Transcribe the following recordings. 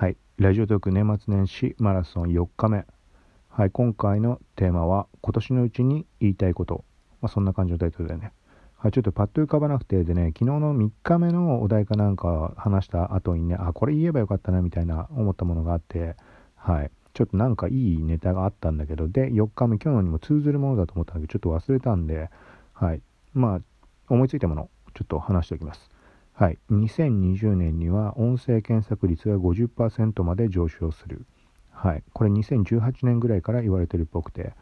はい、ラジオトーク年末年始マラソン4日目。はい、今回のテーマは、今年のうちに言いたいこと。まあ、そんな感じのタイトルでね。はい、ちょっとパッと浮かばなくて、でね、昨日の3日目のお題かなんか話した後にね、あ、これ言えばよかったなみたいな思ったものがあって、はい、ちょっとなんかいいネタがあったんだけど、で、4日目、今日のにも通ずるものだと思ったんだけど、ちょっと忘れたんで、はい、まあ、思いついたもの、ちょっと話しておきます。はい、2020年には音声検索率が50%まで上昇する。はい、これ2018年ぐらいから言われてるっぽくて、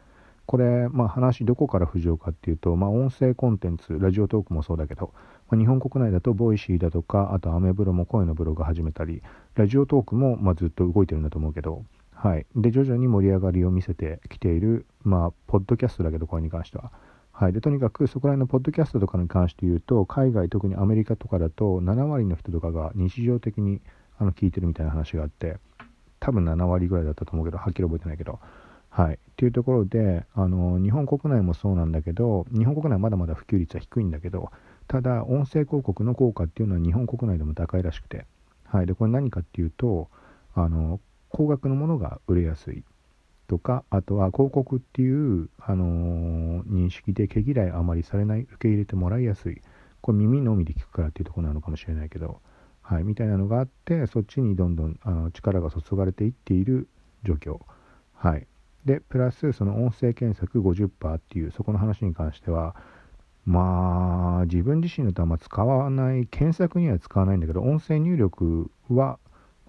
これ、まあ、話どこから浮上かっていうと、まあ、音声コンテンツ、ラジオトークもそうだけど、まあ、日本国内だと Voicy だとか、あとアメブロも声のブログ始めたり、ラジオトークも、ま、ずっと動いてるんだと思うけど、はい。で、徐々に盛り上がりを見せてきている、まあ、ポッドキャストだけど、これに関しては。はい、でとにかくそこら辺のポッドキャストとかに関して言うと海外特にアメリカとかだと7割の人とかが日常的にあの聞いてるみたいな話があって多分7割ぐらいだったと思うけどはっきり覚えてないけど。はい。っていうところであの日本国内もそうなんだけど日本国内まだまだ普及率は低いんだけどただ音声広告の効果っていうのは日本国内でも高いらしくて。はい。でこれ何かっていうとあの高額のものが売れやすい。とかあとは広告っていう、あのー、認識で毛嫌いあまりされない受け入れてもらいやすい。これ耳のみで聞くからっていうとこなのかもしれないけど、はい、みたいなのがあってそっちにどんどんあの力が注がれていっている状況、はい、でプラスその音声検索50%っていうそこの話に関してはまあ自分自身のとあんま使わない検索には使わないんだけど音声入力は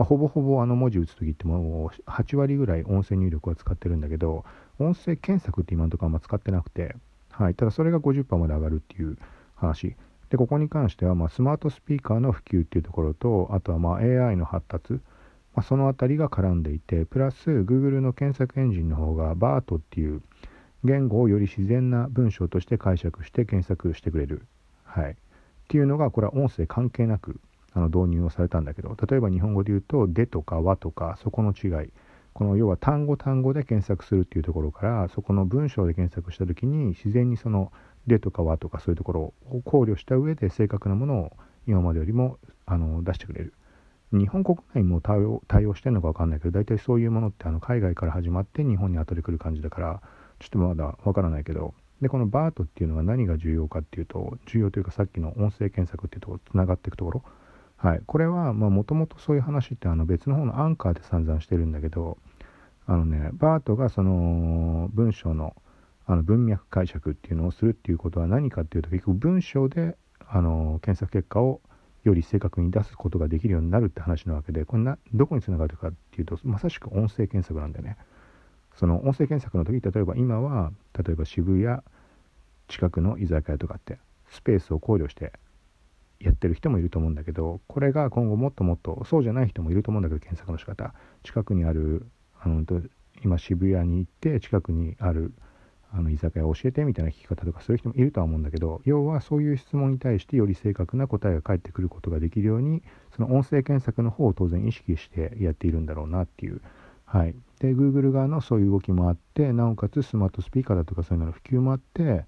まあ、ほぼほぼあの文字打つ時ってもう8割ぐらい音声入力は使ってるんだけど音声検索って今のところあんま使ってなくて、はい、ただそれが50%まで上がるっていう話。でここに関してはまスマートスピーカーの普及っていうところとあとはま AI の発達、まあ、その辺りが絡んでいてプラス Google の検索エンジンの方が BART っていう言語をより自然な文章として解釈して検索してくれる、はい、っていうのがこれは音声関係なくあの導入をされたんだけど例えば日本語で言うと「で」とか「わ」とかそこの違いこの要は単語単語で検索するっていうところからそこの文章で検索した時に自然にその「で」とか「わ」とかそういうところを考慮した上で正確なものを今までよりもあの出してくれる。日本国内も対応対応してるのか分かんないけど大体そういうものってあの海外から始まって日本に後で来る感じだからちょっとまだ分からないけどでこの BART っていうのが何が重要かっていうと重要というかさっきの音声検索っていうところつながっていくところはい、これはもともとそういう話ってあの別の方のアンカーで散々してるんだけどあのねバートがその文章のあの文脈解釈っていうのをするっていうことは何かっていうと結局文章であの検索結果をより正確に出すことができるようになるって話なわけでこれなどこにつながるかっていうとまさしく音声検索なんだよね。その音声検索の時例えば今は例えば渋谷近くの居酒屋とかってスペースを考慮してやってる人もいると思うんだけどこれが今後もっともっとそうじゃない人もいると思うんだけど検索の仕方。近くにあるあの今渋谷に行って近くにあるあの居酒屋を教えてみたいな聞き方とかする人もいるとは思うんだけど要はそういう質問に対してより正確な答えが返ってくることができるようにその音声検索の方を当然意識してやっているんだろうなっていう。はい、で Google 側のそういう動きもあってなおかつスマートスピーカーだとかそういうのの普及もあって、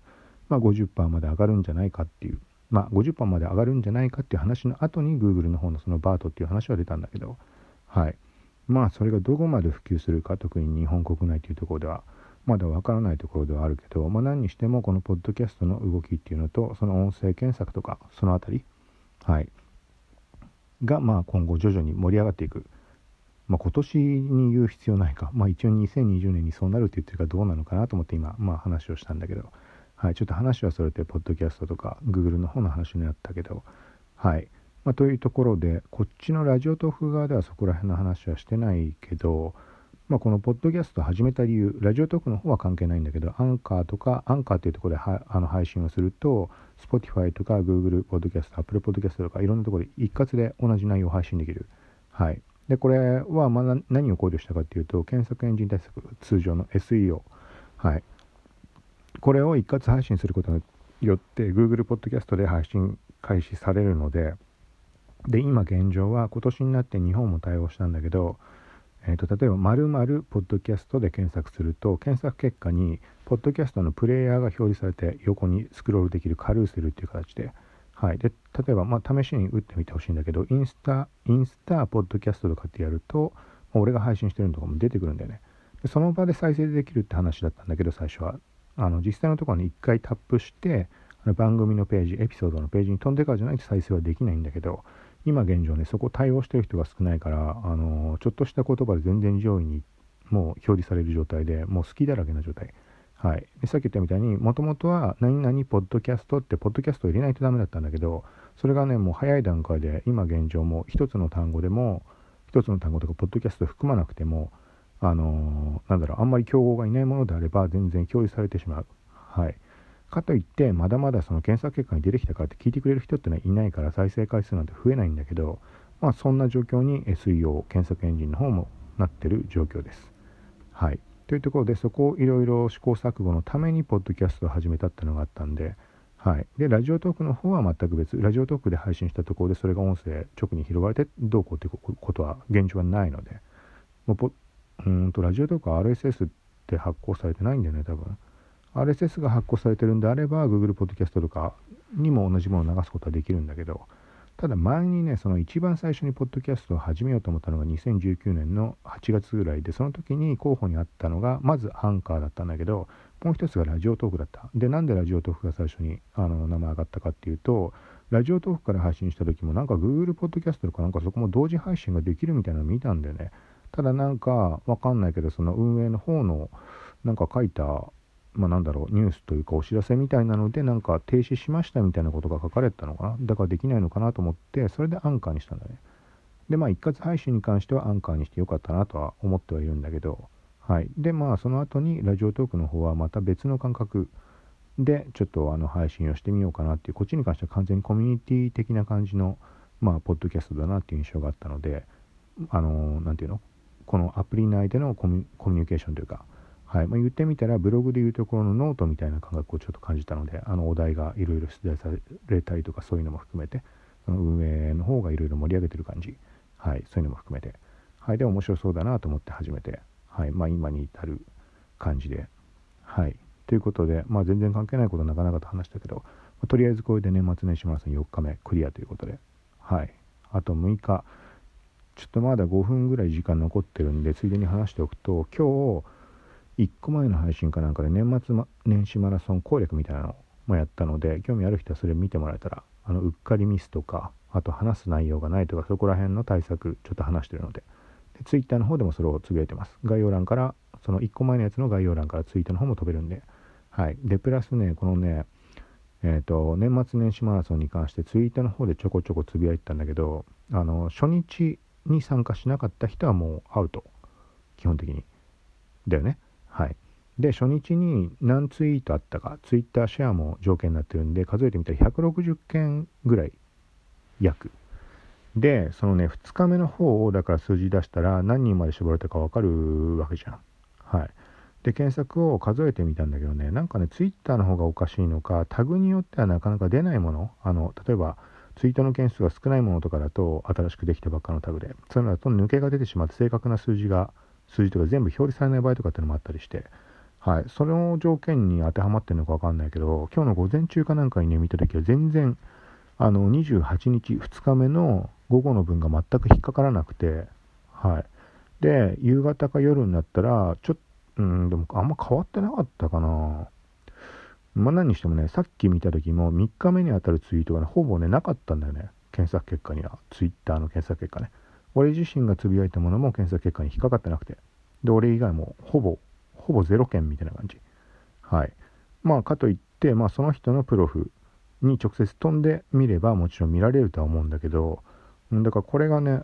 まあ、50%まで上がるんじゃないかっていう。まあ、50%まで上がるんじゃないかっていう話の後に Google の方のその BART っていう話は出たんだけど、はい。まあ、それがどこまで普及するか、特に日本国内というところでは、まだわからないところではあるけど、まあ、何にしてもこのポッドキャストの動きっていうのと、その音声検索とか、そのあたり、はい。が、まあ、今後徐々に盛り上がっていく。まあ、今年に言う必要ないか。まあ、一応2020年にそうなるって言ってるかどうなのかなと思って今、まあ、話をしたんだけど、はい、ちょっと話はそれて、ポッドキャストとか、Google の方の話になったけど、はい。まあ、というところで、こっちのラジオトーク側ではそこら辺の話はしてないけど、まあ、このポッドキャスト始めた理由、ラジオトークの方は関係ないんだけど、アンカーとか、アンカーっていうところではあの配信をすると、Spotify とか Google ポッドキャスト、Apple ポッドキャストとか、いろんなところで一括で同じ内容を配信できる。はい。で、これはま何を考慮したかっていうと、検索エンジン対策、通常の SEO。はい。これを一括配信することによって Google ポッドキャストで配信開始されるのでで今現状は今年になって日本も対応したんだけど、えーと、例えば「〇〇ポッドキャスト」で検索すると検索結果にポッドキャストのプレイヤーが表示されて横にスクロールできるカルーセルっていう形で、はい、で例えば、まあ、試しに打ってみてほしいんだけどインスタインスタポッドキャストとかってやると、俺が配信してるのとかも出てくるんだよね。でその場で再生できるって話だったんだけど最初は。あの実際のところに1回タップしてあの番組のページエピソードのページに飛んでからじゃないと再生はできないんだけど今現状ねそこ対応してる人が少ないからあのちょっとした言葉で全然上位にもう表示される状態でもう好きだらけな状態。はい、でさっき言ったみたいにもともとは何々ポッドキャストってポッドキャストを入れないとダメだったんだけどそれがねもう早い段階で今現状も一つの単語でも一つの単語とかポッドキャスト含まなくてもあのー、なんだろうあんまり競合がいないものであれば全然共有されてしまう。はい。かといってまだまだその検索結果に出てきたからって聞いてくれる人ってのはいないから再生回数なんて増えないんだけどまあそんな状況に SEO 検索エンジンの方もなってる状況です。はい。というところでそこをいろいろ試行錯誤のためにポッドキャストを始めたってのがあったんで、はい、でラジオトークの方は全く別ラジオトークで配信したところでそれが音声直に拾われてどうこうということは現状はないのでもうポうんとラジオトークは RSS って発行されてないんだよね多分。RSS が発行されてるんであれば Google ポッドキャストとかにも同じものを流すことはできるんだけどただ前にねその一番最初にポッドキャストを始めようと思ったのが2019年の8月ぐらいでその時に候補にあったのがまずアンカーだったんだけどもう一つがラジオトークだった。でなんでラジオトークが最初にあの名前上がったかっていうとラジオトークから配信した時もなんか Google ポッドキャストとかなんかそこも同時配信ができるみたいなの見たんだよね。ただなんかわかんないけどその運営の方のなんか書いたまあ、なんだろうニュースというかお知らせみたいなのでなんか停止しましたみたいなことが書かれてたのかな。だからできないのかなと思ってそれでアンカーにしたんだねでまあ一括配信に関してはアンカーにしてよかったなとは思ってはいるんだけど。はい。でまあその後にラジオトークの方はまた別の感覚でちょっとあの配信をしてみようかなっていうこっちに関しては完全にコミュニティ的な感じのまあポッドキャストだなっていう印象があったのであの何て言うの？このアプリ内でのコミュニケーションというかはい。まあ、言ってみたらブログでいうところのノートみたいな感覚をちょっと感じたのであのお題がいろいろ出題されたりとかそういうのも含めてその運営の方がいろいろ盛り上げてる感じ、はい、そういうのも含めて、はい、で面白そうだなと思って始めて、はい。まあ、今に至る感じで、はい、ということで、まあ、全然関係ないことなかなかと話したけど、まあ、とりあえずこれで年末年始マラソン4日目クリアということで、はい、あと6日ちょっとまだ5分ぐらい時間残ってるんでついでに話しておくと今日1個前の配信かなんかで年末、ま、年始マラソン攻略みたいなのもやったので興味ある人はそれ見てもらえたらあのうっかりミスとかあと話す内容がないとかそこら辺の対策ちょっと話してるのでで Twitter の方でもそれをつぶやいてます。概要欄からその1個前のやつの概要欄からツイートの方も飛べるんではい。でプラスねこのねえっ、ー、と年末年始マラソンに関してツイートの方でちょこちょこつぶやいてたんだけどあの初日に参加しなかった人はもうアウト基本的にだよねはい。で、初日に何ツイートあったか、ツイッターシェアも条件になってるんで、数えてみたら160件ぐらい、約。で、そのね、2日目の方を、だから数字出したら何人まで絞られたか分かるわけじゃん。はい。で、検索を数えてみたんだけどね、なんかね、ツイッターの方がおかしいのか、タグによってはなかなか出ないもの、あの、例えば、ツイートの件数が少ないものとかだと、新しくできたばっかのタグで、そういうのだと抜けが出てしまって正確な数字が数字とか全部表示されない場合とかっていうのもあったりして、はい、その条件に当てはまってるのか分かんないけど、今日の午前中かなんかにね、見た時は全然、あの、28日、2日目の午後の分が全く引っかからなくて、はい。で、夕方か夜になったら、ちょっと、うん、でもあんま変わってなかったかな。まあ何にしてもね、さっき見た時も3日目に当たるツイートがね、ほぼね、なかったんだよね。検索結果には。ツイッターの検索結果ね。俺自身がつぶやいたものも検索結果に引っかかってなくて。で、俺以外もほぼ、ほぼ0件みたいな感じ。はい。まあ、かといって、まあ、その人のプロフに直接飛んでみればもちろん見られるとは思うんだけど、だからこれがね、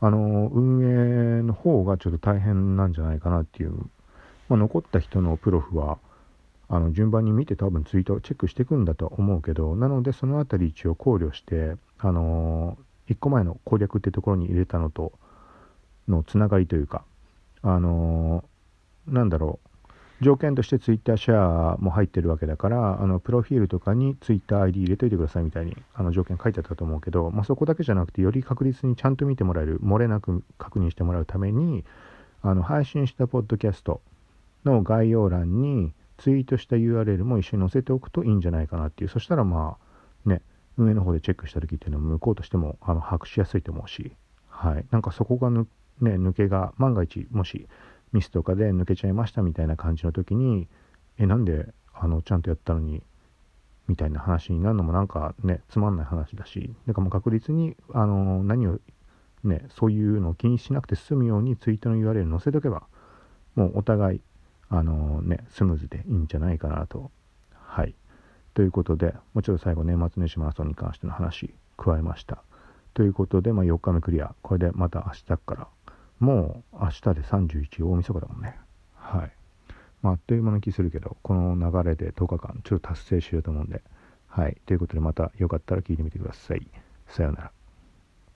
あの、運営の方がちょっと大変なんじゃないかなっていう。まあ、残った人のプロフは、あの順番に見て多分ツイートをチェックしていくんだとは思うけどなのでその辺り一応考慮してあの1個前の攻略ってところに入れたのとのつながりというかあのなんだろう。条件として Twitter シェアも入ってるわけだからあのプロフィールとかに TwitterID 入れといてくださいみたいにあの条件書いてあったと思うけど、まあ、そこだけじゃなくてより確実にちゃんと見てもらえる漏れなく確認してもらうためにあの配信したポッドキャストの概要欄にツイートした URL も一緒に載せておくといいんじゃないかなっていう。そしたらまあね運営の方でチェックした時っていうのは向こうとしてもあの把握しやすいと思うし、はい、なんかそこが、ね、抜けが万が一もしミスとかで抜けちゃいましたみたいな感じの時にえなんであのちゃんとやったのにみたいな話になるのもなんかねつまんない話だし。だからもう確実にあの何をねそういうのを気にしなくて済むようにツイートの URL 載せとけばもうお互いあのねスムーズでいいんじゃないかなと。はい。ということでもちょっと最後年末年始マラソンに関しての話加えました。ということで、まあ、4日目クリア。これでまた明日から。もう明日で31大晦日だもんね。はい。まあ、あっという間の気するけど、この流れで10日間ちょっと達成しようと思うんで、はい。ということでまたよかったら聞いてみてください。さようなら。